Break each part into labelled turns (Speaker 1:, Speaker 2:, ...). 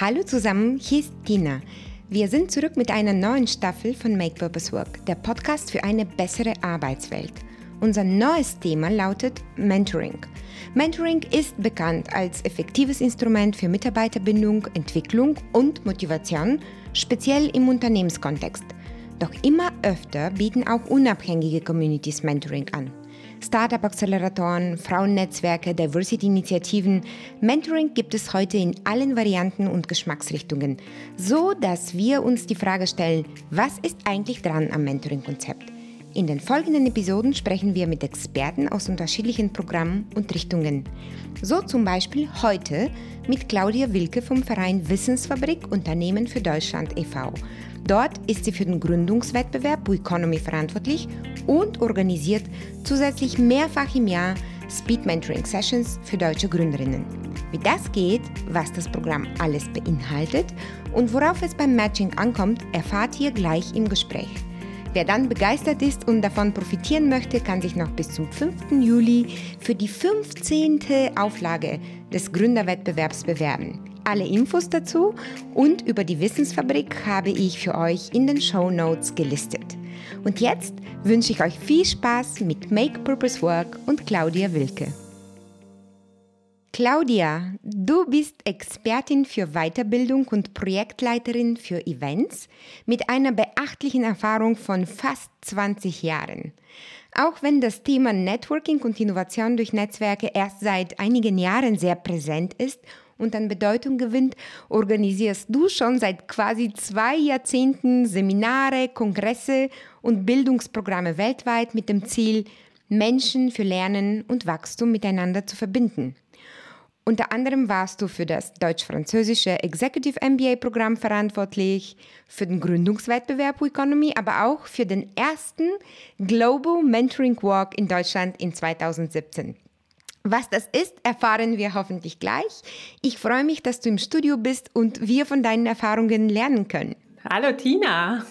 Speaker 1: Hallo zusammen, hier ist Tina. Wir sind zurück mit einer neuen Staffel von Make Purpose Work, der Podcast für eine bessere Arbeitswelt. Unser neues Thema lautet Mentoring. Mentoring ist bekannt als effektives Instrument für Mitarbeiterbindung, Entwicklung und Motivation, speziell im Unternehmenskontext. Doch immer öfter bieten auch unabhängige Communities Mentoring an. Startup-Acceleratoren, Frauennetzwerke, Diversity-Initiativen. Mentoring gibt es heute in allen Varianten und Geschmacksrichtungen, so dass wir uns die Frage stellen, was ist eigentlich dran am Mentoring-Konzept? In den folgenden Episoden sprechen wir mit Experten aus unterschiedlichen Programmen und Richtungen. So zum Beispiel heute mit Claudia Wilke vom Verein Wissensfabrik Unternehmen für Deutschland e.V. Dort ist sie für den Gründungswettbewerb Economy verantwortlich und organisiert zusätzlich mehrfach im Jahr Speed Mentoring Sessions für deutsche Gründerinnen. Wie das geht, was das Programm alles beinhaltet und worauf es beim Matching ankommt, erfahrt ihr gleich im Gespräch. Wer dann begeistert ist und davon profitieren möchte, kann sich noch bis zum 5. Juli für die 15. Auflage des Gründerwettbewerbs bewerben. Alle Infos dazu und über die Wissensfabrik habe ich für euch in den Show Notes gelistet. Und jetzt wünsche ich euch viel Spaß mit Make Purpose Work und Claudia Wilke. Claudia, du bist Expertin für Weiterbildung und Projektleiterin für Events mit einer beachtlichen Erfahrung von fast 20 Jahren. Auch wenn das Thema Networking und Innovation durch Netzwerke erst seit einigen Jahren sehr präsent ist und an Bedeutung gewinnt, organisierst du schon seit quasi zwei Jahrzehnten Seminare, Kongresse und Bildungsprogramme weltweit mit dem Ziel, Menschen für Lernen und Wachstum miteinander zu verbinden. Unter anderem warst du für das deutsch-französische Executive MBA-Programm verantwortlich, für den Gründungswettbewerb Economy, aber auch für den ersten Global Mentoring Walk in Deutschland in 2017. Was das ist, erfahren wir hoffentlich gleich. Ich freue mich, dass du im Studio bist und wir von deinen Erfahrungen lernen können.
Speaker 2: Hallo Tina.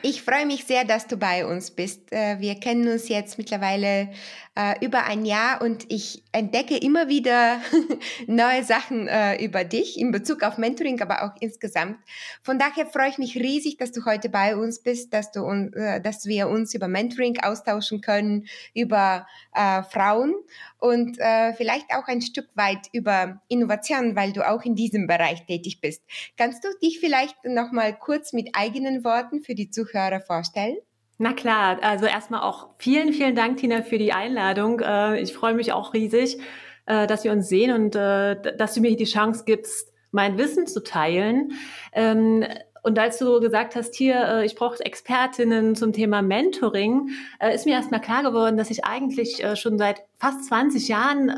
Speaker 1: Ich freue mich sehr, dass du bei uns bist. Äh, wir kennen uns jetzt mittlerweile äh, über ein Jahr und ich entdecke immer wieder neue Sachen äh, über dich in Bezug auf Mentoring, aber auch insgesamt. Von daher freue ich mich riesig, dass du heute bei uns bist, dass, du, äh, dass wir uns über Mentoring austauschen können, über äh, Frauen und äh, vielleicht auch ein Stück weit über Innovation, weil du auch in diesem Bereich tätig bist. Kannst du dich vielleicht noch mal kurz mit eigenen Worten für die Zuhörer vorstellen?
Speaker 2: Na klar, also erstmal auch vielen, vielen Dank, Tina, für die Einladung. Äh, ich freue mich auch riesig, äh, dass wir uns sehen und äh, dass du mir die Chance gibst, mein Wissen zu teilen. Ähm, und als du gesagt hast, hier, ich brauche Expertinnen zum Thema Mentoring, ist mir erstmal klar geworden, dass ich eigentlich schon seit fast 20 Jahren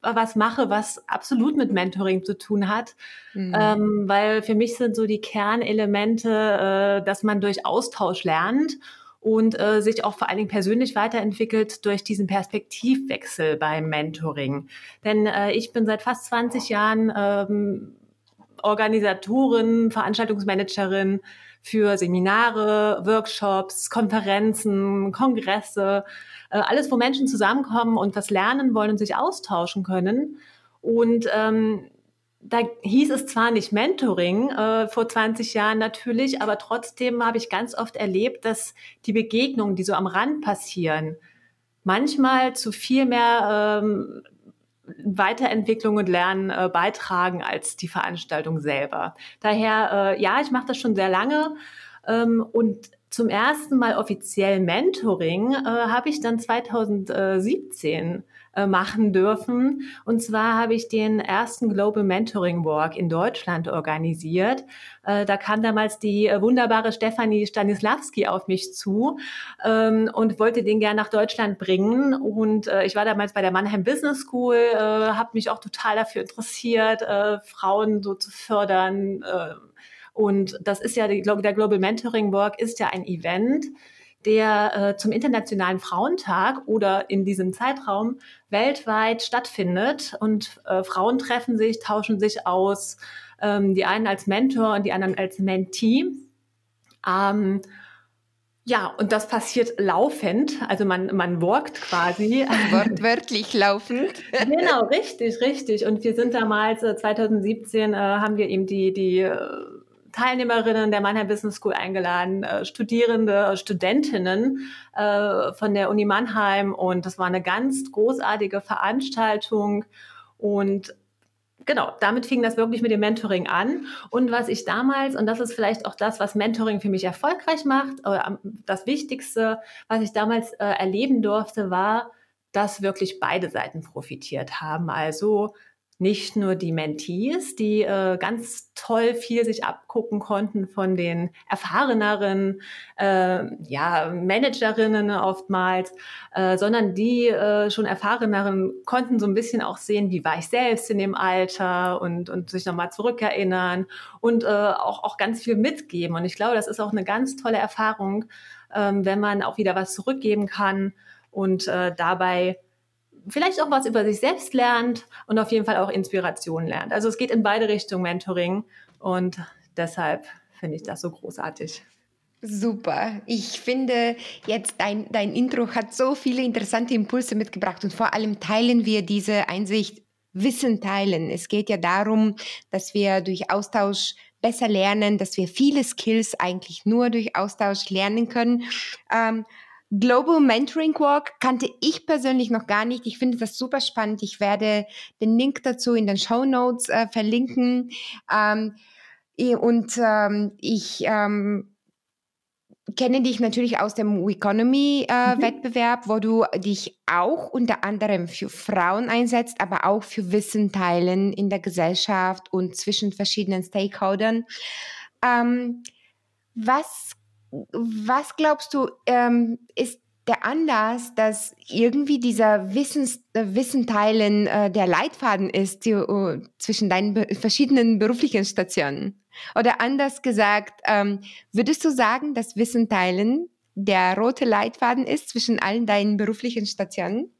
Speaker 2: was mache, was absolut mit Mentoring zu tun hat. Mhm. Ähm, weil für mich sind so die Kernelemente, dass man durch Austausch lernt und äh, sich auch vor allen Dingen persönlich weiterentwickelt durch diesen Perspektivwechsel beim Mentoring. Denn äh, ich bin seit fast 20 Jahren ähm, Organisatorin, Veranstaltungsmanagerin für Seminare, Workshops, Konferenzen, Kongresse, äh, alles, wo Menschen zusammenkommen und was lernen wollen und sich austauschen können. Und ähm, da hieß es zwar nicht Mentoring äh, vor 20 Jahren natürlich, aber trotzdem habe ich ganz oft erlebt, dass die Begegnungen, die so am Rand passieren, manchmal zu viel mehr ähm, Weiterentwicklung und Lernen äh, beitragen als die Veranstaltung selber. Daher, äh, ja, ich mache das schon sehr lange ähm, und zum ersten Mal offiziell Mentoring äh, habe ich dann 2017 äh, machen dürfen. Und zwar habe ich den ersten Global Mentoring Walk in Deutschland organisiert. Äh, da kam damals die äh, wunderbare Stefanie Stanislawski auf mich zu ähm, und wollte den gern nach Deutschland bringen. Und ich war damals bei der Mannheim Business School, habe mich auch total dafür interessiert, Frauen so zu fördern. und das ist ja, der Global Mentoring Walk ist ja ein Event, der äh, zum Internationalen Frauentag oder in diesem Zeitraum weltweit stattfindet. Und äh, Frauen treffen sich, tauschen sich aus, ähm, die einen als Mentor und die anderen als Mentee. Ähm, Ja, und das passiert laufend. Also man, man walkt quasi.
Speaker 1: Wortwörtlich laufend.
Speaker 2: genau, richtig, richtig. Und wir sind damals, 2017, äh, haben wir eben die, die äh, Teilnehmerinnen der Mannheim Business School eingeladen, äh, Studierende, Studentinnen äh, von der Uni Mannheim. Und das war eine ganz großartige Veranstaltung. Und genau, damit fing das wirklich mit dem Mentoring an. Und was ich damals, und das ist vielleicht auch das, was Mentoring für mich erfolgreich macht, oder das Wichtigste, was ich damals äh, erleben durfte, war, dass wirklich beide Seiten profitiert haben. Also nicht nur die Mentees, die äh, ganz toll viel sich abgucken konnten von den erfahreneren äh, ja, Managerinnen oftmals, äh, sondern die äh, schon erfahreneren konnten so ein bisschen auch sehen, wie war ich selbst in dem Alter und, und sich nochmal zurückerinnern und äh, auch, auch ganz viel mitgeben. Und ich glaube, das ist auch eine ganz tolle Erfahrung, ähm, wenn man auch wieder was zurückgeben kann und äh, dabei vielleicht auch was über sich selbst lernt und auf jeden Fall auch Inspiration lernt. Also es geht in beide Richtungen Mentoring und deshalb finde ich das so großartig.
Speaker 1: Super. Ich finde jetzt dein, dein Intro hat so viele interessante Impulse mitgebracht und vor allem teilen wir diese Einsicht Wissen teilen. Es geht ja darum, dass wir durch Austausch besser lernen, dass wir viele Skills eigentlich nur durch Austausch lernen können. Ähm, Global Mentoring Walk kannte ich persönlich noch gar nicht. Ich finde das super spannend. Ich werde den Link dazu in den Show Notes äh, verlinken. Ähm, und ähm, ich ähm, kenne dich natürlich aus dem Economy-Wettbewerb, äh, mhm. wo du dich auch unter anderem für Frauen einsetzt, aber auch für Wissen teilen in der Gesellschaft und zwischen verschiedenen Stakeholdern. Ähm, was was glaubst du, ähm, ist der Anlass, dass irgendwie dieser Wissens, äh, Wissenteilen äh, der Leitfaden ist die, uh, zwischen deinen be verschiedenen beruflichen Stationen? Oder anders gesagt, ähm, würdest du sagen, dass Wissenteilen der rote Leitfaden ist zwischen allen deinen beruflichen Stationen?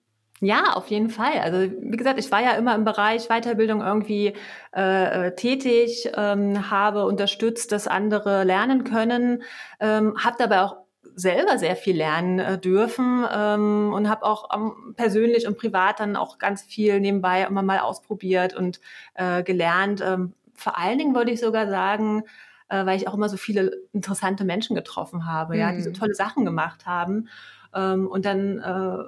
Speaker 2: Ja, auf jeden Fall. Also wie gesagt, ich war ja immer im Bereich Weiterbildung irgendwie äh, äh, tätig, ähm, habe unterstützt, dass andere lernen können, ähm, habe dabei auch selber sehr viel lernen äh, dürfen ähm, und habe auch ähm, persönlich und privat dann auch ganz viel nebenbei immer mal ausprobiert und äh, gelernt. Ähm, vor allen Dingen wollte ich sogar sagen, äh, weil ich auch immer so viele interessante Menschen getroffen habe, mhm. ja, die so mhm. tolle Sachen gemacht haben. Ähm, und dann äh,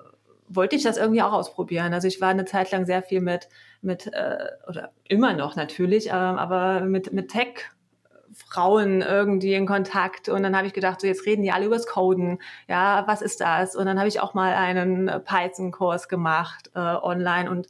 Speaker 2: wollte ich das irgendwie auch ausprobieren. Also ich war eine Zeit lang sehr viel mit, mit äh, oder immer noch natürlich, äh, aber mit, mit Tech. Frauen irgendwie in Kontakt und dann habe ich gedacht, so jetzt reden die alle übers Coden. Ja, was ist das? Und dann habe ich auch mal einen Python-Kurs gemacht äh, online und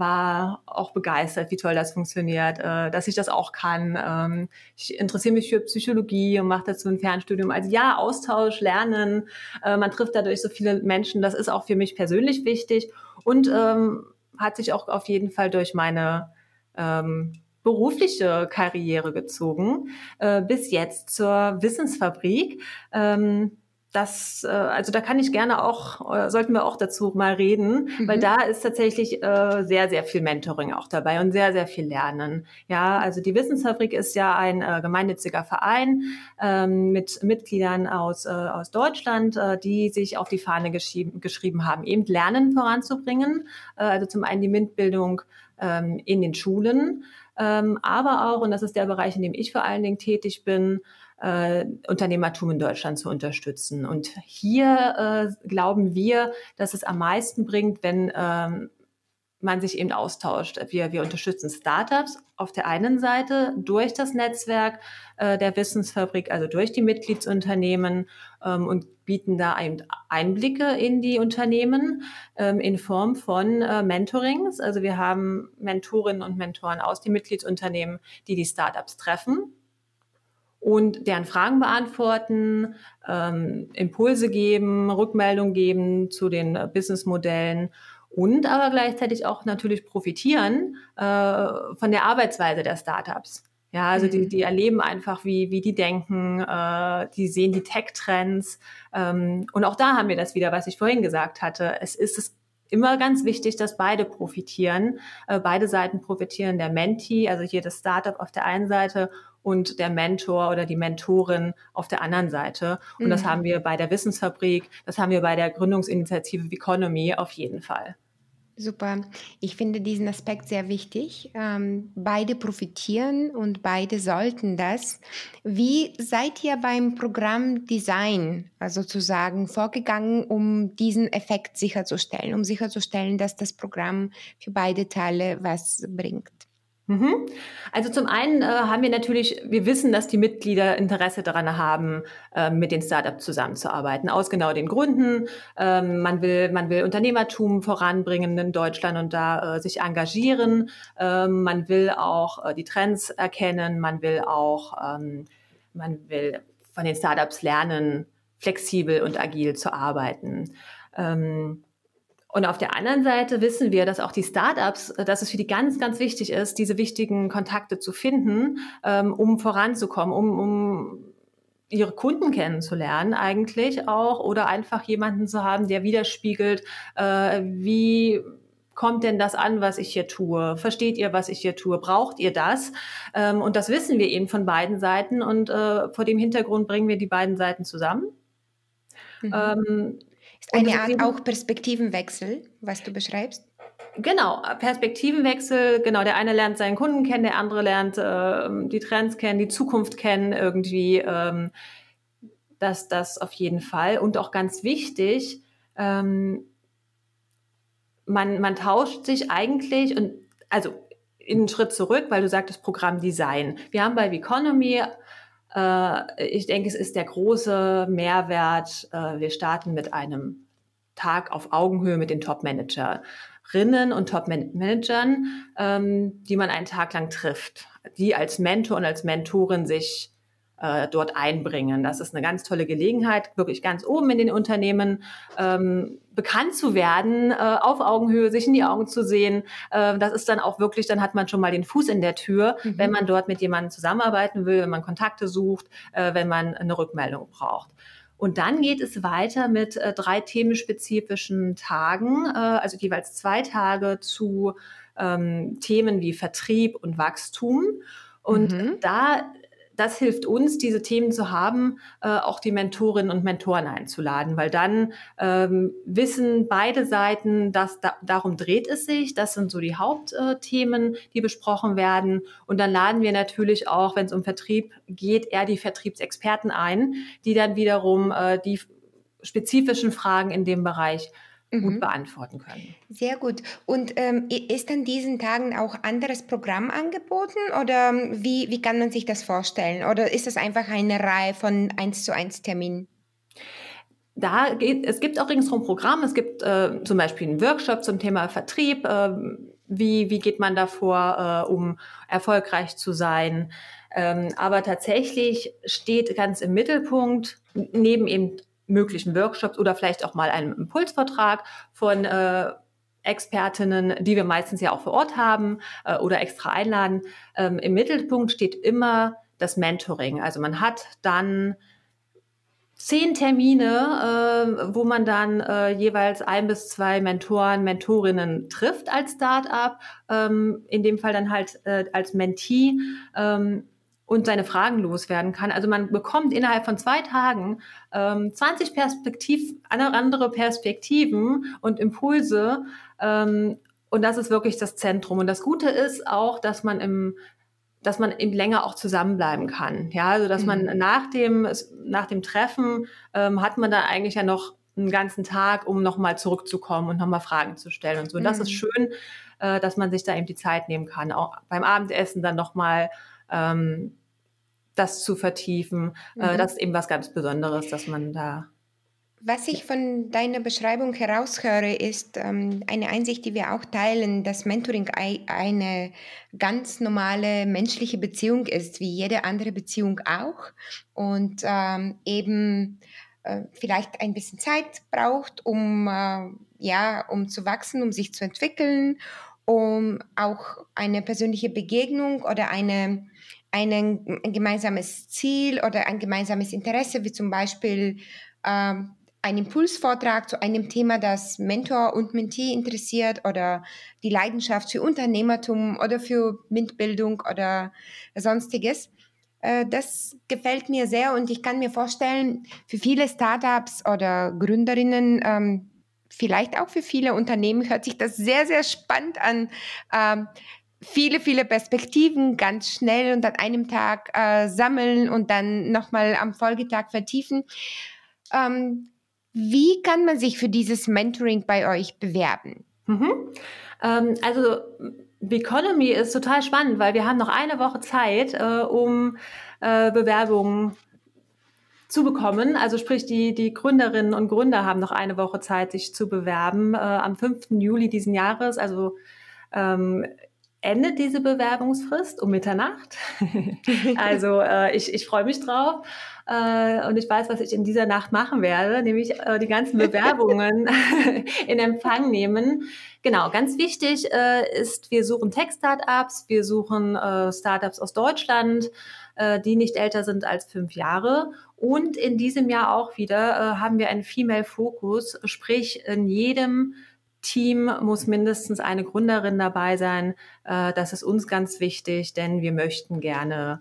Speaker 2: war auch begeistert, wie toll das funktioniert, äh, dass ich das auch kann. Ähm, ich interessiere mich für Psychologie und mache dazu ein Fernstudium. Also ja, Austausch, Lernen, äh, man trifft dadurch so viele Menschen, das ist auch für mich persönlich wichtig und ähm, hat sich auch auf jeden Fall durch meine ähm, berufliche Karriere gezogen, äh, bis jetzt zur Wissensfabrik. Ähm, das, äh, also da kann ich gerne auch, äh, sollten wir auch dazu mal reden, mhm. weil da ist tatsächlich äh, sehr, sehr viel Mentoring auch dabei und sehr, sehr viel Lernen. Ja, also die Wissensfabrik ist ja ein äh, gemeinnütziger Verein ähm, mit Mitgliedern aus, äh, aus Deutschland, äh, die sich auf die Fahne geschrieben, haben, eben Lernen voranzubringen. Also zum einen die MINT-Bildung ähm, in den Schulen, ähm, aber auch, und das ist der Bereich, in dem ich vor allen Dingen tätig bin, äh, Unternehmertum in Deutschland zu unterstützen. Und hier äh, glauben wir, dass es am meisten bringt, wenn ähm, man sich eben austauscht. Wir, wir unterstützen Startups auf der einen Seite durch das Netzwerk äh, der Wissensfabrik, also durch die Mitgliedsunternehmen ähm, und bieten da eben Einblicke in die Unternehmen ähm, in Form von äh, Mentorings. Also wir haben Mentorinnen und Mentoren aus den Mitgliedsunternehmen, die die Startups treffen und deren Fragen beantworten, ähm, Impulse geben, Rückmeldung geben zu den äh, Businessmodellen und aber gleichzeitig auch natürlich profitieren äh, von der Arbeitsweise der Startups. Ja, also die, mhm. die erleben einfach, wie, wie die denken, äh, die sehen die Tech-Trends. Ähm, und auch da haben wir das wieder, was ich vorhin gesagt hatte. Es ist, es immer ganz wichtig, dass beide profitieren. Äh, beide Seiten profitieren, der Mentee, also hier das Startup auf der einen Seite und der Mentor oder die Mentorin auf der anderen Seite. Und mhm. das haben wir bei der Wissensfabrik, das haben wir bei der Gründungsinitiative Economy auf jeden Fall.
Speaker 1: Super. Ich finde diesen Aspekt sehr wichtig. Ähm, beide profitieren und beide sollten das. Wie seid ihr beim Programm Design sozusagen vorgegangen, um diesen Effekt sicherzustellen, um sicherzustellen, dass das Programm für beide Teile was bringt?
Speaker 2: Mhm. Also zum einen äh, haben wir natürlich, wir wissen, dass die Mitglieder Interesse daran haben, äh, mit den Startups zusammenzuarbeiten, aus genau den Gründen. Ähm, man will, man will Unternehmertum voranbringen in Deutschland und da äh, sich engagieren. Ähm, man will auch äh, die Trends erkennen. Man will auch, ähm, man will von den Startups lernen, flexibel und agil zu arbeiten. Ähm, und auf der anderen Seite wissen wir, dass auch die Startups, äh, dass es für die ganz, ganz wichtig ist, diese wichtigen Kontakte zu finden, ähm, um voranzukommen, um, um ihre Kunden kennenzulernen eigentlich auch oder einfach jemanden zu haben, der widerspiegelt, äh, wie kommt denn das an, was ich hier tue? Versteht ihr, was ich hier tue? Braucht ihr das? Ähm, und das wissen wir eben von beiden Seiten und äh, vor dem Hintergrund bringen wir die beiden Seiten zusammen.
Speaker 1: Mhm. Ähm, eine Art auch Perspektivenwechsel, was du beschreibst?
Speaker 2: Genau, Perspektivenwechsel. Genau, der eine lernt seinen Kunden kennen, der andere lernt äh, die Trends kennen, die Zukunft kennen irgendwie. Ähm, das, das auf jeden Fall. Und auch ganz wichtig, ähm, man, man tauscht sich eigentlich und also einen Schritt zurück, weil du sagtest Programmdesign. Wir haben bei Economy äh, ich denke, es ist der große Mehrwert. Äh, wir starten mit einem Tag auf Augenhöhe mit den Top-Managerinnen und Top-Managern, ähm, die man einen Tag lang trifft, die als Mentor und als Mentorin sich äh, dort einbringen. Das ist eine ganz tolle Gelegenheit, wirklich ganz oben in den Unternehmen ähm, bekannt zu werden, äh, auf Augenhöhe, sich in die Augen zu sehen. Äh, das ist dann auch wirklich, dann hat man schon mal den Fuß in der Tür, mhm. wenn man dort mit jemandem zusammenarbeiten will, wenn man Kontakte sucht, äh, wenn man eine Rückmeldung braucht. Und dann geht es weiter mit äh, drei themenspezifischen Tagen, äh, also jeweils zwei Tage zu ähm, Themen wie Vertrieb und Wachstum. Und mhm. da das hilft uns, diese Themen zu haben, äh, auch die Mentorinnen und Mentoren einzuladen, weil dann ähm, wissen beide Seiten, dass da, darum dreht es sich. Das sind so die Hauptthemen, die besprochen werden. Und dann laden wir natürlich auch, wenn es um Vertrieb geht, eher die Vertriebsexperten ein, die dann wiederum äh, die spezifischen Fragen in dem Bereich gut mhm. beantworten können.
Speaker 1: Sehr gut. Und ähm, ist an diesen Tagen auch anderes Programm angeboten oder ähm, wie, wie kann man sich das vorstellen? Oder ist das einfach eine Reihe von 1 zu 1 Terminen?
Speaker 2: Da geht, es gibt auch ringsherum Programm. Es gibt äh, zum Beispiel einen Workshop zum Thema Vertrieb. Äh, wie, wie geht man davor, äh, um erfolgreich zu sein? Ähm, aber tatsächlich steht ganz im Mittelpunkt, neben eben möglichen Workshops oder vielleicht auch mal einem Impulsvertrag von äh, Expertinnen, die wir meistens ja auch vor Ort haben äh, oder extra einladen. Ähm, Im Mittelpunkt steht immer das Mentoring. Also man hat dann zehn Termine, äh, wo man dann äh, jeweils ein bis zwei Mentoren, Mentorinnen trifft als Startup, ähm, in dem Fall dann halt äh, als Mentee. Ähm, und seine Fragen loswerden kann. Also man bekommt innerhalb von zwei Tagen ähm, 20 Perspektiv, andere Perspektiven und Impulse. Ähm, und das ist wirklich das Zentrum. Und das Gute ist auch, dass man im dass man eben länger auch zusammenbleiben kann. Ja, also dass man mhm. nach dem, nach dem Treffen ähm, hat man da eigentlich ja noch einen ganzen Tag, um nochmal zurückzukommen und nochmal Fragen zu stellen und so. Und das ist mhm. schön, äh, dass man sich da eben die Zeit nehmen kann. Auch beim Abendessen dann nochmal ähm, das zu vertiefen. Äh, mhm. das ist eben was ganz Besonderes, dass man da.
Speaker 1: Was ich von deiner Beschreibung heraushöre, ist ähm, eine Einsicht, die wir auch teilen, dass Mentoring eine ganz normale menschliche Beziehung ist, wie jede andere Beziehung auch. Und ähm, eben äh, vielleicht ein bisschen Zeit braucht, um, äh, ja, um zu wachsen, um sich zu entwickeln, um auch eine persönliche Begegnung oder eine ein, ein gemeinsames Ziel oder ein gemeinsames Interesse, wie zum Beispiel ähm, einen Impulsvortrag zu einem Thema, das Mentor und Mentee interessiert oder die Leidenschaft für Unternehmertum oder für MINT-Bildung oder sonstiges. Äh, das gefällt mir sehr und ich kann mir vorstellen, für viele Startups oder Gründerinnen, ähm, vielleicht auch für viele Unternehmen, hört sich das sehr, sehr spannend an. Ähm, viele, viele Perspektiven ganz schnell und an einem Tag äh, sammeln und dann nochmal am Folgetag vertiefen. Ähm, wie kann man sich für dieses Mentoring bei euch bewerben?
Speaker 2: Mhm. Ähm, also Economy ist total spannend, weil wir haben noch eine Woche Zeit, äh, um äh, Bewerbungen zu bekommen. Also sprich, die, die Gründerinnen und Gründer haben noch eine Woche Zeit, sich zu bewerben. Äh, am 5. Juli diesen Jahres, also ähm, endet diese Bewerbungsfrist um Mitternacht. also äh, ich, ich freue mich drauf. Äh, und ich weiß, was ich in dieser Nacht machen werde, nämlich äh, die ganzen Bewerbungen in Empfang nehmen. Genau, ganz wichtig äh, ist, wir suchen Tech-Startups, wir suchen äh, Startups aus Deutschland, äh, die nicht älter sind als fünf Jahre. Und in diesem Jahr auch wieder haben wir einen Female-Fokus, sprich in jedem Team muss mindestens eine Gründerin dabei sein. Äh, das ist uns ganz wichtig, denn wir möchten gerne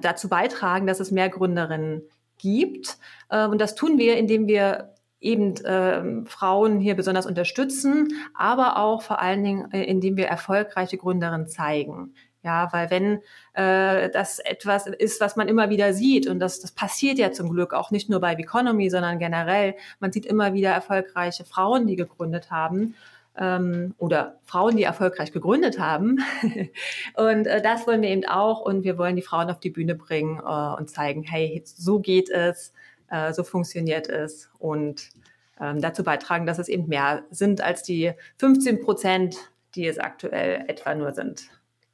Speaker 2: dazu beitragen, dass es mehr Gründerinnen gibt. Äh, und das tun wir, indem wir eben äh, Frauen hier besonders unterstützen, aber auch vor allen Dingen, äh, indem wir erfolgreiche Gründerinnen zeigen. Ja, weil wenn äh, das etwas ist, was man immer wieder sieht, und das, das passiert ja zum Glück auch nicht nur bei Economy, sondern generell, man sieht immer wieder erfolgreiche Frauen, die gegründet haben ähm, oder Frauen, die erfolgreich gegründet haben. und äh, das wollen wir eben auch und wir wollen die Frauen auf die Bühne bringen äh, und zeigen, hey, so geht es, äh, so funktioniert es und ähm, dazu beitragen, dass es eben mehr sind als die 15 Prozent, die es aktuell etwa nur sind.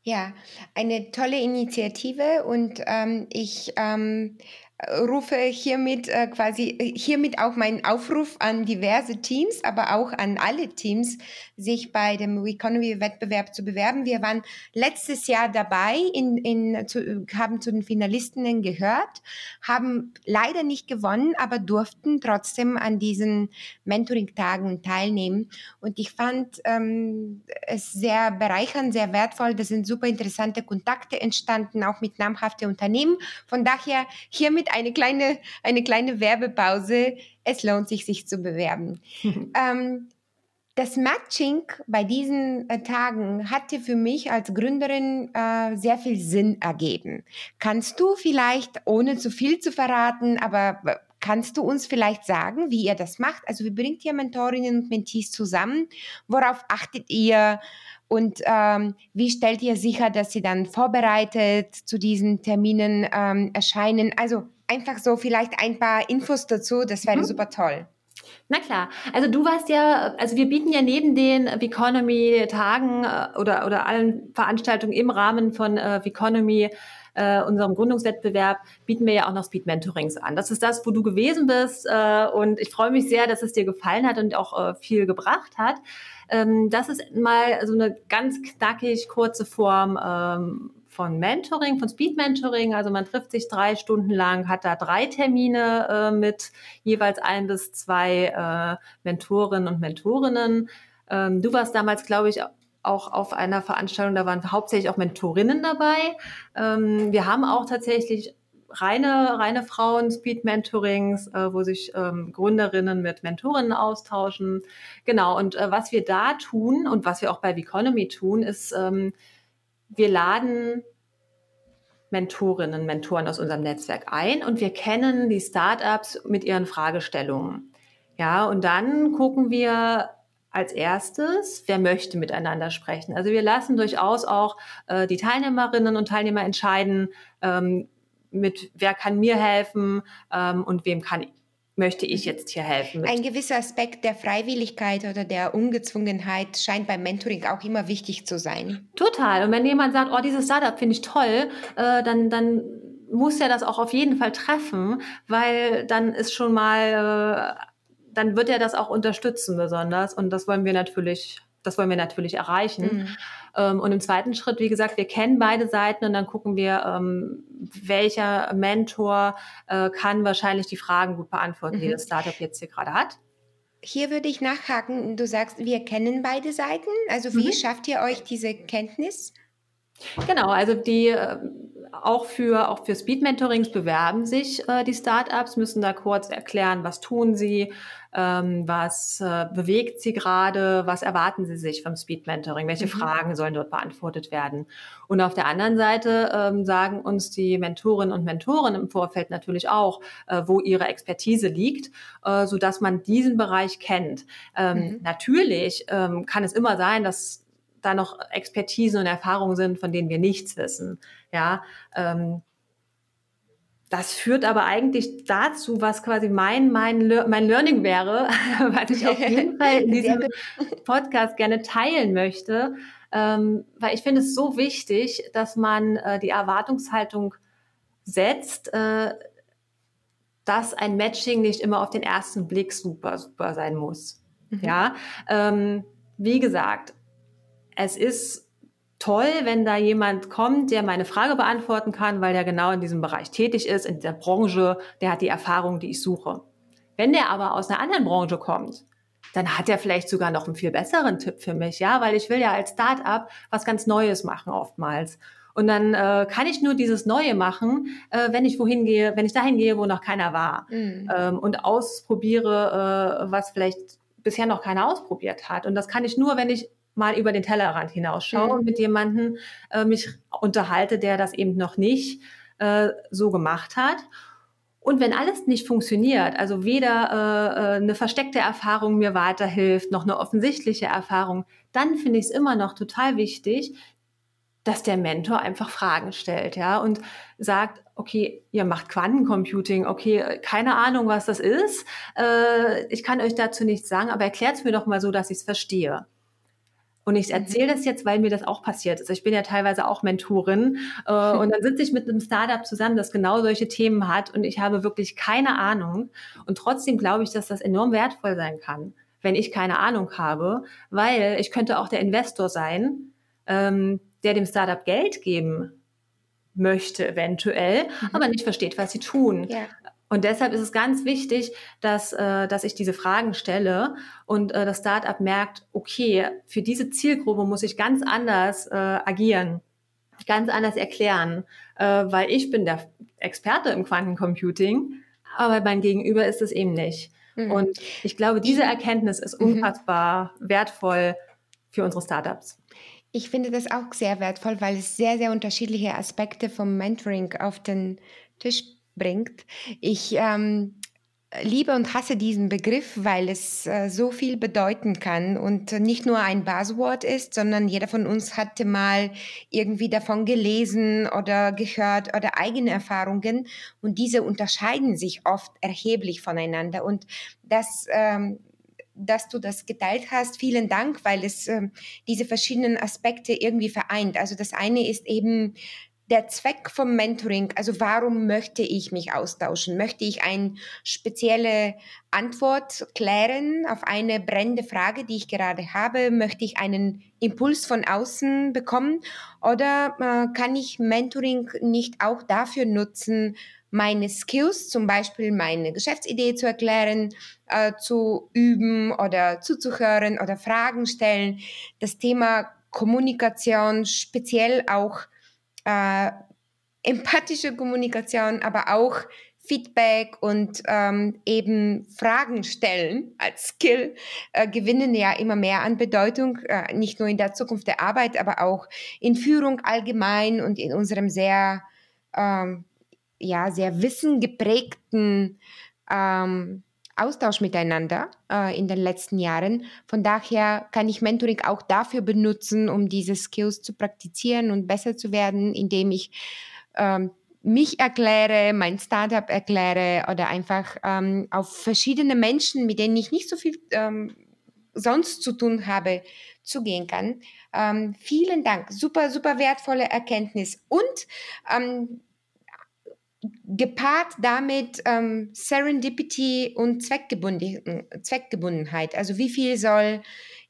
Speaker 1: Ja, eine tolle Initiative und ähm, ich ähm, rufe hiermit äh, quasi äh, hiermit auch meinen Aufruf an diverse Teams, aber auch an alle Teams, sich bei dem Economy Wettbewerb zu bewerben. Wir waren letztes Jahr dabei, in, in, zu, haben zu den Finalistinnen gehört, haben leider nicht gewonnen, aber durften trotzdem an diesen Mentoring-Tagen teilnehmen. Und ich fand ähm, es sehr bereichernd, sehr wertvoll. Da sind super interessante Kontakte entstanden, auch mit namhaften Unternehmen. Von daher hiermit eine kleine, eine kleine Werbepause. Es lohnt sich, sich zu bewerben. ähm, das Matching bei diesen äh, Tagen hatte für mich als Gründerin äh, sehr viel Sinn ergeben. Kannst du vielleicht, ohne zu viel zu verraten, aber äh, kannst du uns vielleicht sagen, wie ihr das macht? Also wie bringt ihr Mentorinnen und Mentees zusammen? Worauf achtet ihr? Und ähm, wie stellt ihr sicher, dass sie dann vorbereitet zu diesen Terminen ähm, erscheinen? Also einfach so vielleicht ein paar Infos dazu, das wäre mhm. super toll.
Speaker 2: Na klar, also du warst ja, also wir bieten ja neben den Economy-Tagen äh, oder, oder allen Veranstaltungen im Rahmen von äh, Economy, äh, unserem Gründungswettbewerb, bieten wir ja auch noch Speed-Mentorings an. Das ist das, wo du gewesen bist äh, und ich freue mich sehr, dass es dir gefallen hat und auch äh, viel gebracht hat. Ähm, das ist mal so eine ganz knackig kurze Form ähm, von Mentoring, von Speed Mentoring. Also man trifft sich drei Stunden lang, hat da drei Termine äh, mit jeweils ein bis zwei äh, Mentorinnen und Mentorinnen. Ähm, du warst damals, glaube ich, auch auf einer Veranstaltung, da waren hauptsächlich auch Mentorinnen dabei. Ähm, wir haben auch tatsächlich reine, reine Frauen-Speed-Mentorings, äh, wo sich ähm, Gründerinnen mit Mentorinnen austauschen. Genau, und äh, was wir da tun und was wir auch bei Economy tun, ist, ähm, wir laden Mentorinnen, Mentoren aus unserem Netzwerk ein und wir kennen die Startups mit ihren Fragestellungen. Ja, und dann gucken wir als erstes, wer möchte miteinander sprechen. Also wir lassen durchaus auch äh, die Teilnehmerinnen und Teilnehmer entscheiden, ähm, mit wer kann mir helfen ähm, und wem kann möchte ich jetzt hier helfen.
Speaker 1: Ein gewisser Aspekt der Freiwilligkeit oder der Ungezwungenheit scheint beim Mentoring auch immer wichtig zu sein.
Speaker 2: Total. Und wenn jemand sagt, oh, dieses Startup finde ich toll, äh, dann, dann muss er das auch auf jeden Fall treffen, weil dann ist schon mal, äh, dann wird er das auch unterstützen besonders. Und das wollen wir natürlich das wollen wir natürlich erreichen. Mhm. Ähm, und im zweiten Schritt, wie gesagt, wir kennen beide Seiten und dann gucken wir, ähm, welcher Mentor äh, kann wahrscheinlich die Fragen gut beantworten, mhm. die das Startup jetzt hier gerade hat.
Speaker 1: Hier würde ich nachhaken. Du sagst, wir kennen beide Seiten. Also wie mhm. schafft ihr euch diese Kenntnis?
Speaker 2: Genau, also die äh, auch für auch für Speed Mentorings bewerben sich äh, die Startups, müssen da kurz erklären, was tun sie, ähm, was äh, bewegt sie gerade, was erwarten sie sich vom Speed Mentoring, welche mhm. Fragen sollen dort beantwortet werden. Und auf der anderen Seite ähm, sagen uns die Mentorinnen und Mentoren im Vorfeld natürlich auch, äh, wo ihre Expertise liegt, äh, so dass man diesen Bereich kennt. Ähm, mhm. Natürlich ähm, kann es immer sein, dass da noch Expertisen und Erfahrungen sind, von denen wir nichts wissen. Ja, ähm, das führt aber eigentlich dazu, was quasi mein, mein, mein Learning wäre, was ich auf jeden Fall in diesem Podcast gerne teilen möchte, ähm, weil ich finde es so wichtig, dass man äh, die Erwartungshaltung setzt, äh, dass ein Matching nicht immer auf den ersten Blick super, super sein muss. Mhm. Ja, ähm, wie gesagt, es ist toll, wenn da jemand kommt, der meine Frage beantworten kann, weil der genau in diesem Bereich tätig ist, in der Branche, der hat die Erfahrung, die ich suche. Wenn der aber aus einer anderen Branche kommt, dann hat er vielleicht sogar noch einen viel besseren Tipp für mich, ja, weil ich will ja als Start-up was ganz Neues machen oftmals. Und dann äh, kann ich nur dieses Neue machen, äh, wenn ich wohin gehe, wenn ich dahin gehe, wo noch keiner war mhm. ähm, und ausprobiere, äh, was vielleicht bisher noch keiner ausprobiert hat. Und das kann ich nur, wenn ich mal über den Tellerrand hinausschaue mhm. und mit jemandem äh, mich unterhalte, der das eben noch nicht äh, so gemacht hat. Und wenn alles nicht funktioniert, also weder äh, äh eine versteckte Erfahrung mir weiterhilft, noch eine offensichtliche Erfahrung, dann finde ich es immer noch total wichtig, dass der Mentor einfach Fragen stellt, ja, und sagt, okay, ihr macht Quantencomputing, okay, keine Ahnung, was das ist, äh, ich kann euch dazu nichts sagen, aber erklärt es mir doch mal so, dass ich es verstehe. Und ich erzähle das jetzt, weil mir das auch passiert ist. Ich bin ja teilweise auch Mentorin. Äh, und dann sitze ich mit einem Startup zusammen, das genau solche Themen hat. Und ich habe wirklich keine Ahnung. Und trotzdem glaube ich, dass das enorm wertvoll sein kann, wenn ich keine Ahnung habe. Weil ich könnte auch der Investor sein, ähm, der dem Startup Geld geben möchte eventuell, mhm. aber nicht versteht, was sie tun. Ja. Und deshalb ist es ganz wichtig, dass, äh, dass ich diese Fragen stelle und äh, das Startup merkt, okay, für diese Zielgruppe muss ich ganz anders äh, agieren, ganz anders erklären, äh, weil ich bin der Experte im Quantencomputing, aber mein Gegenüber ist es eben nicht. Mhm. Und ich glaube, diese Erkenntnis ist mhm. unfassbar mhm. wertvoll für unsere Startups.
Speaker 1: Ich finde das auch sehr wertvoll, weil es sehr, sehr unterschiedliche Aspekte vom Mentoring auf den Tisch bringt. Ich ähm, liebe und hasse diesen Begriff, weil es äh, so viel bedeuten kann und nicht nur ein Buzzword ist, sondern jeder von uns hatte mal irgendwie davon gelesen oder gehört oder eigene Erfahrungen und diese unterscheiden sich oft erheblich voneinander und das ähm, dass du das geteilt hast. Vielen Dank, weil es äh, diese verschiedenen Aspekte irgendwie vereint. Also das eine ist eben der Zweck vom Mentoring, also warum möchte ich mich austauschen? Möchte ich eine spezielle Antwort klären auf eine brennende Frage, die ich gerade habe? Möchte ich einen Impuls von außen bekommen? Oder äh, kann ich Mentoring nicht auch dafür nutzen, meine Skills, zum Beispiel meine Geschäftsidee zu erklären, äh, zu üben oder zuzuhören oder Fragen stellen? Das Thema Kommunikation speziell auch äh, empathische Kommunikation, aber auch Feedback und ähm, eben Fragen stellen als Skill äh, gewinnen ja immer mehr an Bedeutung, äh, nicht nur in der Zukunft der Arbeit, aber auch in Führung allgemein und in unserem sehr, ähm, ja, sehr wissengeprägten ähm, Austausch miteinander äh, in den letzten Jahren. Von daher kann ich Mentoring auch dafür benutzen, um diese Skills zu praktizieren und besser zu werden, indem ich ähm, mich erkläre, mein Startup erkläre oder einfach ähm, auf verschiedene Menschen, mit denen ich nicht so viel ähm, sonst zu tun habe, zugehen kann. Ähm, vielen Dank, super, super wertvolle Erkenntnis. Und ähm, gepaart damit ähm, Serendipity und Zweckgebunden, Zweckgebundenheit. Also wie viel soll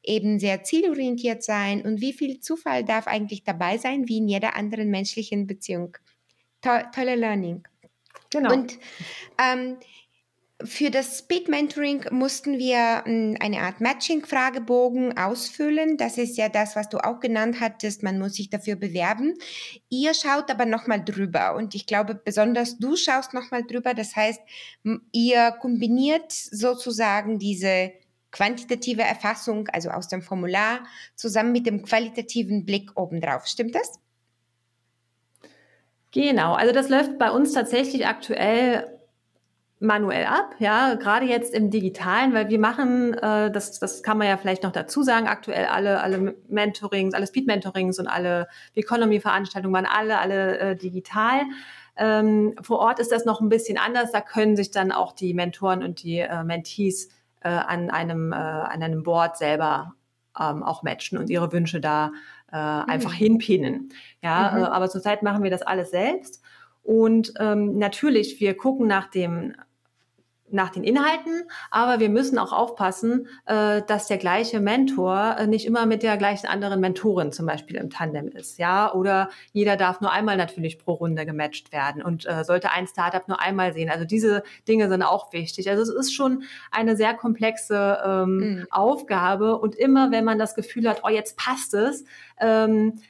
Speaker 1: eben sehr zielorientiert sein und wie viel Zufall darf eigentlich dabei sein, wie in jeder anderen menschlichen Beziehung. To tolle Learning. Genau. Und ähm, für das Speed Mentoring mussten wir hm, eine Art Matching-Fragebogen ausfüllen. Das ist ja das, was du auch genannt hattest. Man muss sich dafür bewerben. Ihr schaut aber nochmal drüber und ich glaube, besonders du schaust nochmal drüber. Das heißt, ihr kombiniert sozusagen diese quantitative Erfassung, also aus dem Formular, zusammen mit dem qualitativen Blick obendrauf. Stimmt das?
Speaker 2: Genau, also das läuft bei uns tatsächlich aktuell manuell ab, ja, gerade jetzt im Digitalen, weil wir machen, äh, das, das kann man ja vielleicht noch dazu sagen, aktuell alle, alle Mentorings, alle Speed-Mentorings und alle Economy-Veranstaltungen waren alle, alle äh, digital. Ähm, vor Ort ist das noch ein bisschen anders, da können sich dann auch die Mentoren und die äh, Mentees äh, an, einem, äh, an einem Board selber ähm, auch matchen und ihre Wünsche da äh, mhm. einfach hinpinnen. Ja, mhm. äh, aber zurzeit machen wir das alles selbst. Und ähm, natürlich, wir gucken nach dem nach den Inhalten, aber wir müssen auch aufpassen, äh, dass der gleiche Mentor äh, nicht immer mit der gleichen anderen Mentorin zum Beispiel im Tandem ist, ja, oder jeder darf nur einmal natürlich pro Runde gematcht werden und äh, sollte ein Startup nur einmal sehen. Also diese Dinge sind auch wichtig. Also es ist schon eine sehr komplexe ähm, mhm. Aufgabe und immer, wenn man das Gefühl hat, oh jetzt passt es, ähm,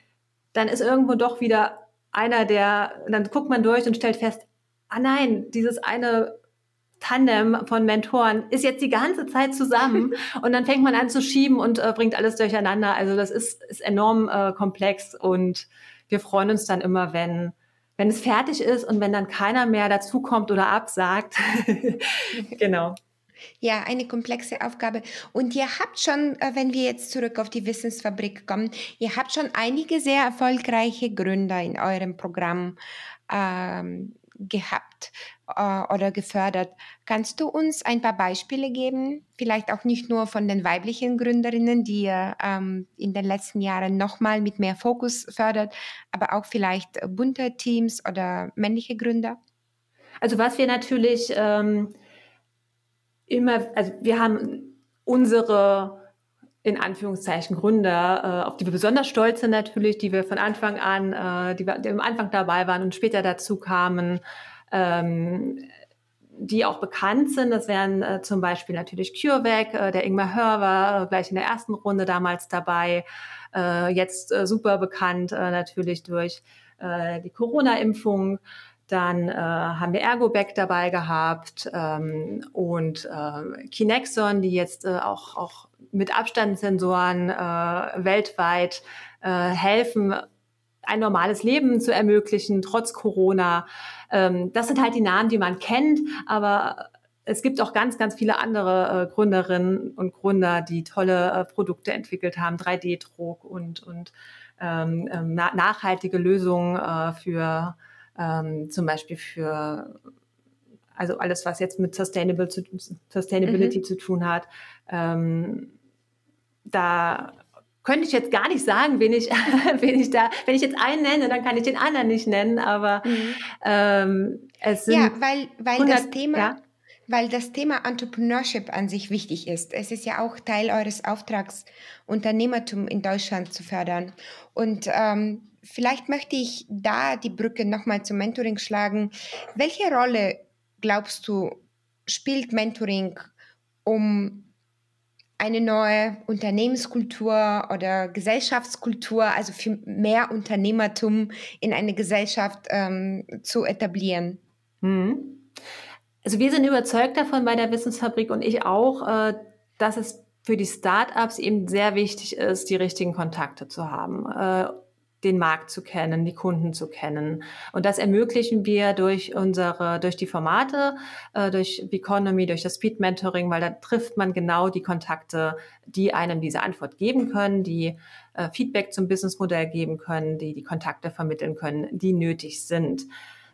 Speaker 2: dann ist irgendwo doch wieder einer, der, dann guckt man durch und stellt fest, ah nein, dieses eine Tandem von Mentoren ist jetzt die ganze Zeit zusammen und dann fängt man an zu schieben und äh, bringt alles durcheinander. Also das ist, ist enorm äh, komplex und wir freuen uns dann immer, wenn, wenn es fertig ist und wenn dann keiner mehr dazukommt oder absagt. genau.
Speaker 1: Ja, eine komplexe Aufgabe. Und ihr habt schon, äh, wenn wir jetzt zurück auf die Wissensfabrik kommen, ihr habt schon einige sehr erfolgreiche Gründer in eurem Programm ähm, gehabt äh, oder gefördert. Kannst du uns ein paar Beispiele geben? Vielleicht auch nicht nur von den weiblichen Gründerinnen, die ihr ähm, in den letzten Jahren nochmal mit mehr Fokus fördert, aber auch vielleicht bunte Teams oder männliche Gründer?
Speaker 2: Also was wir natürlich ähm, immer, also wir haben unsere in Anführungszeichen Gründer, äh, auf die wir besonders stolz sind natürlich, die wir von Anfang an, äh, die, die am Anfang dabei waren und später dazu kamen, ähm, die auch bekannt sind. Das wären äh, zum Beispiel natürlich CureVac, äh, der Ingmar Hör war äh, gleich in der ersten Runde damals dabei, äh, jetzt äh, super bekannt natürlich durch die Corona-Impfung. Dann äh, haben wir Ergoback dabei gehabt ähm, und äh, Kinexon, die jetzt äh, auch, auch mit Abstandssensoren äh, weltweit äh, helfen, ein normales Leben zu ermöglichen, trotz Corona. Ähm, das sind halt die Namen, die man kennt, aber es gibt auch ganz, ganz viele andere äh, Gründerinnen und Gründer, die tolle äh, Produkte entwickelt haben, 3D-Druck und, und ähm, ähm, na nachhaltige Lösungen äh, für ähm, zum Beispiel für also alles, was jetzt mit Sustainable zu, Sustainability mhm. zu tun hat. Ähm, da könnte ich jetzt gar nicht sagen, wen ich, wen ich da, wenn ich jetzt einen nenne, dann kann ich den anderen nicht nennen, aber mhm. ähm, es sind
Speaker 1: ja, weil, weil 100, das Thema, ja? Weil das Thema Entrepreneurship an sich wichtig ist. Es ist ja auch Teil eures Auftrags, Unternehmertum in Deutschland zu fördern. Und ähm, vielleicht möchte ich da die Brücke nochmal zum Mentoring schlagen. Welche Rolle glaubst du spielt Mentoring, um eine neue Unternehmenskultur oder Gesellschaftskultur, also für mehr Unternehmertum in eine Gesellschaft ähm, zu etablieren?
Speaker 2: Hm. Also wir sind überzeugt davon bei der Wissensfabrik und ich auch, äh, dass es für die Startups eben sehr wichtig ist, die richtigen Kontakte zu haben. Äh, den Markt zu kennen, die Kunden zu kennen. Und das ermöglichen wir durch unsere, durch die Formate, äh, durch Economy, durch das Speed Mentoring, weil da trifft man genau die Kontakte, die einem diese Antwort geben können, die äh, Feedback zum Businessmodell geben können, die die Kontakte vermitteln können, die nötig sind.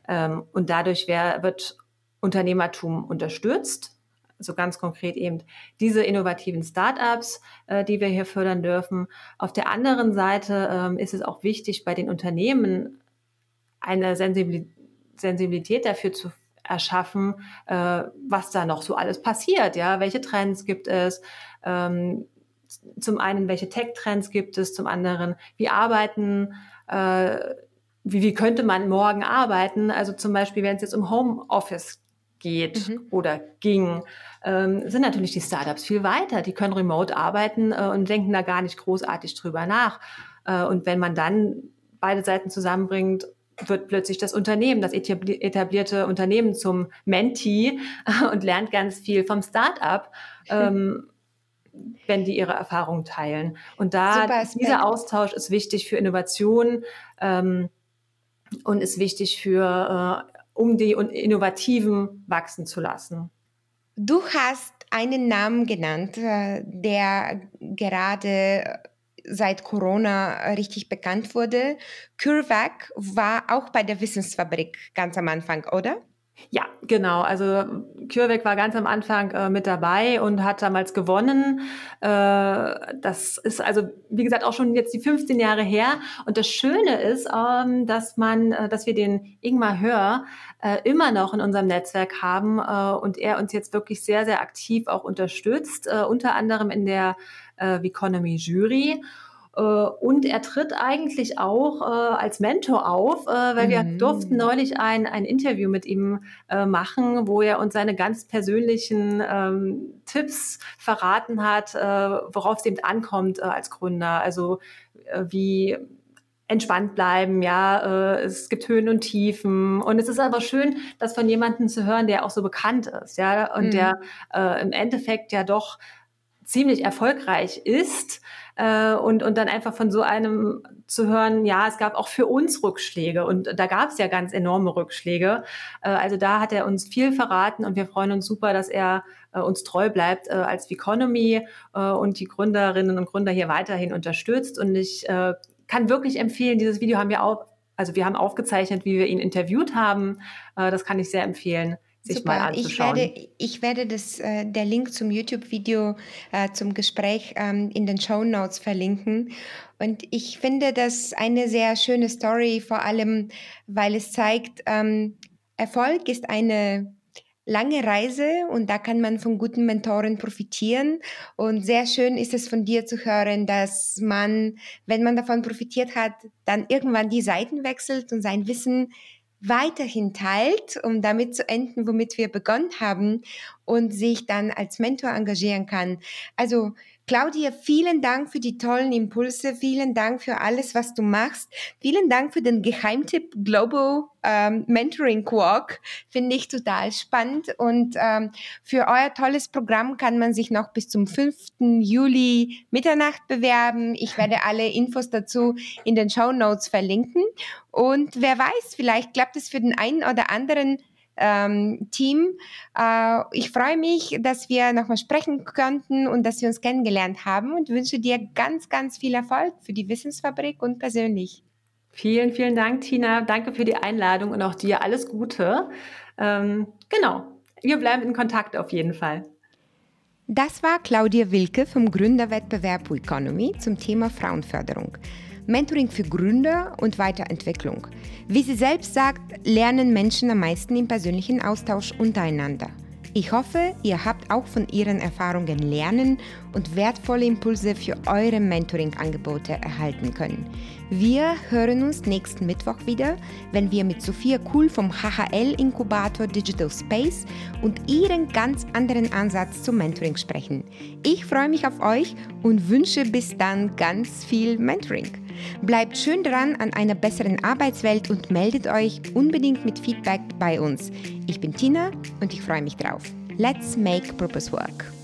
Speaker 2: Ähm, und dadurch wär, wird Unternehmertum unterstützt so ganz konkret eben diese innovativen Startups, äh, die wir hier fördern dürfen. Auf der anderen Seite ähm, ist es auch wichtig, bei den Unternehmen eine Sensibilität dafür zu erschaffen, äh, was da noch so alles passiert, ja, welche Trends gibt es, ähm, zum einen, welche Tech-Trends gibt es, zum anderen, wie arbeiten, äh, wie, wie könnte man morgen arbeiten? Also zum Beispiel, wenn es jetzt um Homeoffice geht mhm. oder ging, ähm, sind natürlich die Startups viel weiter. Die können remote arbeiten äh, und denken da gar nicht großartig drüber nach. Äh, und wenn man dann beide Seiten zusammenbringt, wird plötzlich das Unternehmen, das etablierte Unternehmen zum Mentee und lernt ganz viel vom Startup. Ähm, wenn die ihre Erfahrungen teilen. Und da dieser Austausch ist wichtig für Innovation ähm, und ist wichtig für, äh, um die Innovativen wachsen zu lassen.
Speaker 1: Du hast einen Namen genannt, äh, der gerade seit Corona richtig bekannt wurde. CureVac war auch bei der Wissensfabrik ganz am Anfang, oder?
Speaker 2: Ja, genau. Also CureVac war ganz am Anfang äh, mit dabei und hat damals gewonnen. Äh, das ist also, wie gesagt, auch schon jetzt die 15 Jahre her. Und das Schöne ist, ähm, dass man, äh, dass wir den Ingmar Hör äh, immer noch in unserem Netzwerk haben äh, und er uns jetzt wirklich sehr, sehr aktiv auch unterstützt, äh, unter anderem in der Economy Jury. Äh, und er tritt eigentlich auch äh, als Mentor auf, äh, weil mhm. wir durften neulich ein, ein Interview mit ihm äh, machen, wo er uns seine ganz persönlichen ähm, Tipps verraten hat, äh, worauf es eben ankommt äh, als Gründer. Also wie entspannt bleiben, ja, es gibt Höhen und Tiefen und es ist aber schön, das von jemandem zu hören, der auch so bekannt ist, ja, und mhm. der im Endeffekt ja doch ziemlich erfolgreich ist äh, und, und dann einfach von so einem zu hören, ja, es gab auch für uns Rückschläge und da gab es ja ganz enorme Rückschläge. Äh, also da hat er uns viel verraten und wir freuen uns super, dass er äh, uns treu bleibt äh, als Economy äh, und die Gründerinnen und Gründer hier weiterhin unterstützt und ich äh, kann wirklich empfehlen, dieses Video haben wir auch, also wir haben aufgezeichnet, wie wir ihn interviewt haben. Äh, das kann ich sehr empfehlen sich Super. mal
Speaker 1: anzuschauen. Ich werde, ich werde das, äh, der Link zum YouTube-Video äh, zum Gespräch ähm, in den Show Notes verlinken. Und ich finde das eine sehr schöne Story, vor allem, weil es zeigt, ähm, Erfolg ist eine lange Reise und da kann man von guten Mentoren profitieren. Und sehr schön ist es von dir zu hören, dass man, wenn man davon profitiert hat, dann irgendwann die Seiten wechselt und sein Wissen weiterhin teilt, um damit zu enden, womit wir begonnen haben und sich dann als Mentor engagieren kann. Also Claudia, vielen Dank für die tollen Impulse, vielen Dank für alles, was du machst, vielen Dank für den Geheimtipp Global ähm, Mentoring Walk, finde ich total spannend und ähm, für euer tolles Programm kann man sich noch bis zum 5. Juli Mitternacht bewerben. Ich werde alle Infos dazu in den Show Notes verlinken und wer weiß, vielleicht klappt es für den einen oder anderen ähm, Team. Äh, ich freue mich, dass wir nochmal sprechen könnten und dass wir uns kennengelernt haben und wünsche dir ganz, ganz viel Erfolg für die Wissensfabrik und persönlich.
Speaker 2: Vielen, vielen Dank, Tina. Danke für die Einladung und auch dir alles Gute. Ähm, genau, wir bleiben in Kontakt auf jeden Fall.
Speaker 1: Das war Claudia Wilke vom Gründerwettbewerb Economy zum Thema Frauenförderung. Mentoring für Gründer und Weiterentwicklung. Wie sie selbst sagt, lernen Menschen am meisten im persönlichen Austausch untereinander. Ich hoffe, ihr habt auch von ihren Erfahrungen lernen und wertvolle Impulse für eure Mentoring-Angebote erhalten können. Wir hören uns nächsten Mittwoch wieder, wenn wir mit Sophia Kuhl vom HHL-Inkubator Digital Space und ihren ganz anderen Ansatz zum Mentoring sprechen. Ich freue mich auf euch und wünsche bis dann ganz viel Mentoring. Bleibt schön dran an einer besseren Arbeitswelt und meldet euch unbedingt mit Feedback bei uns. Ich bin Tina und ich freue mich drauf. Let's make Purpose Work.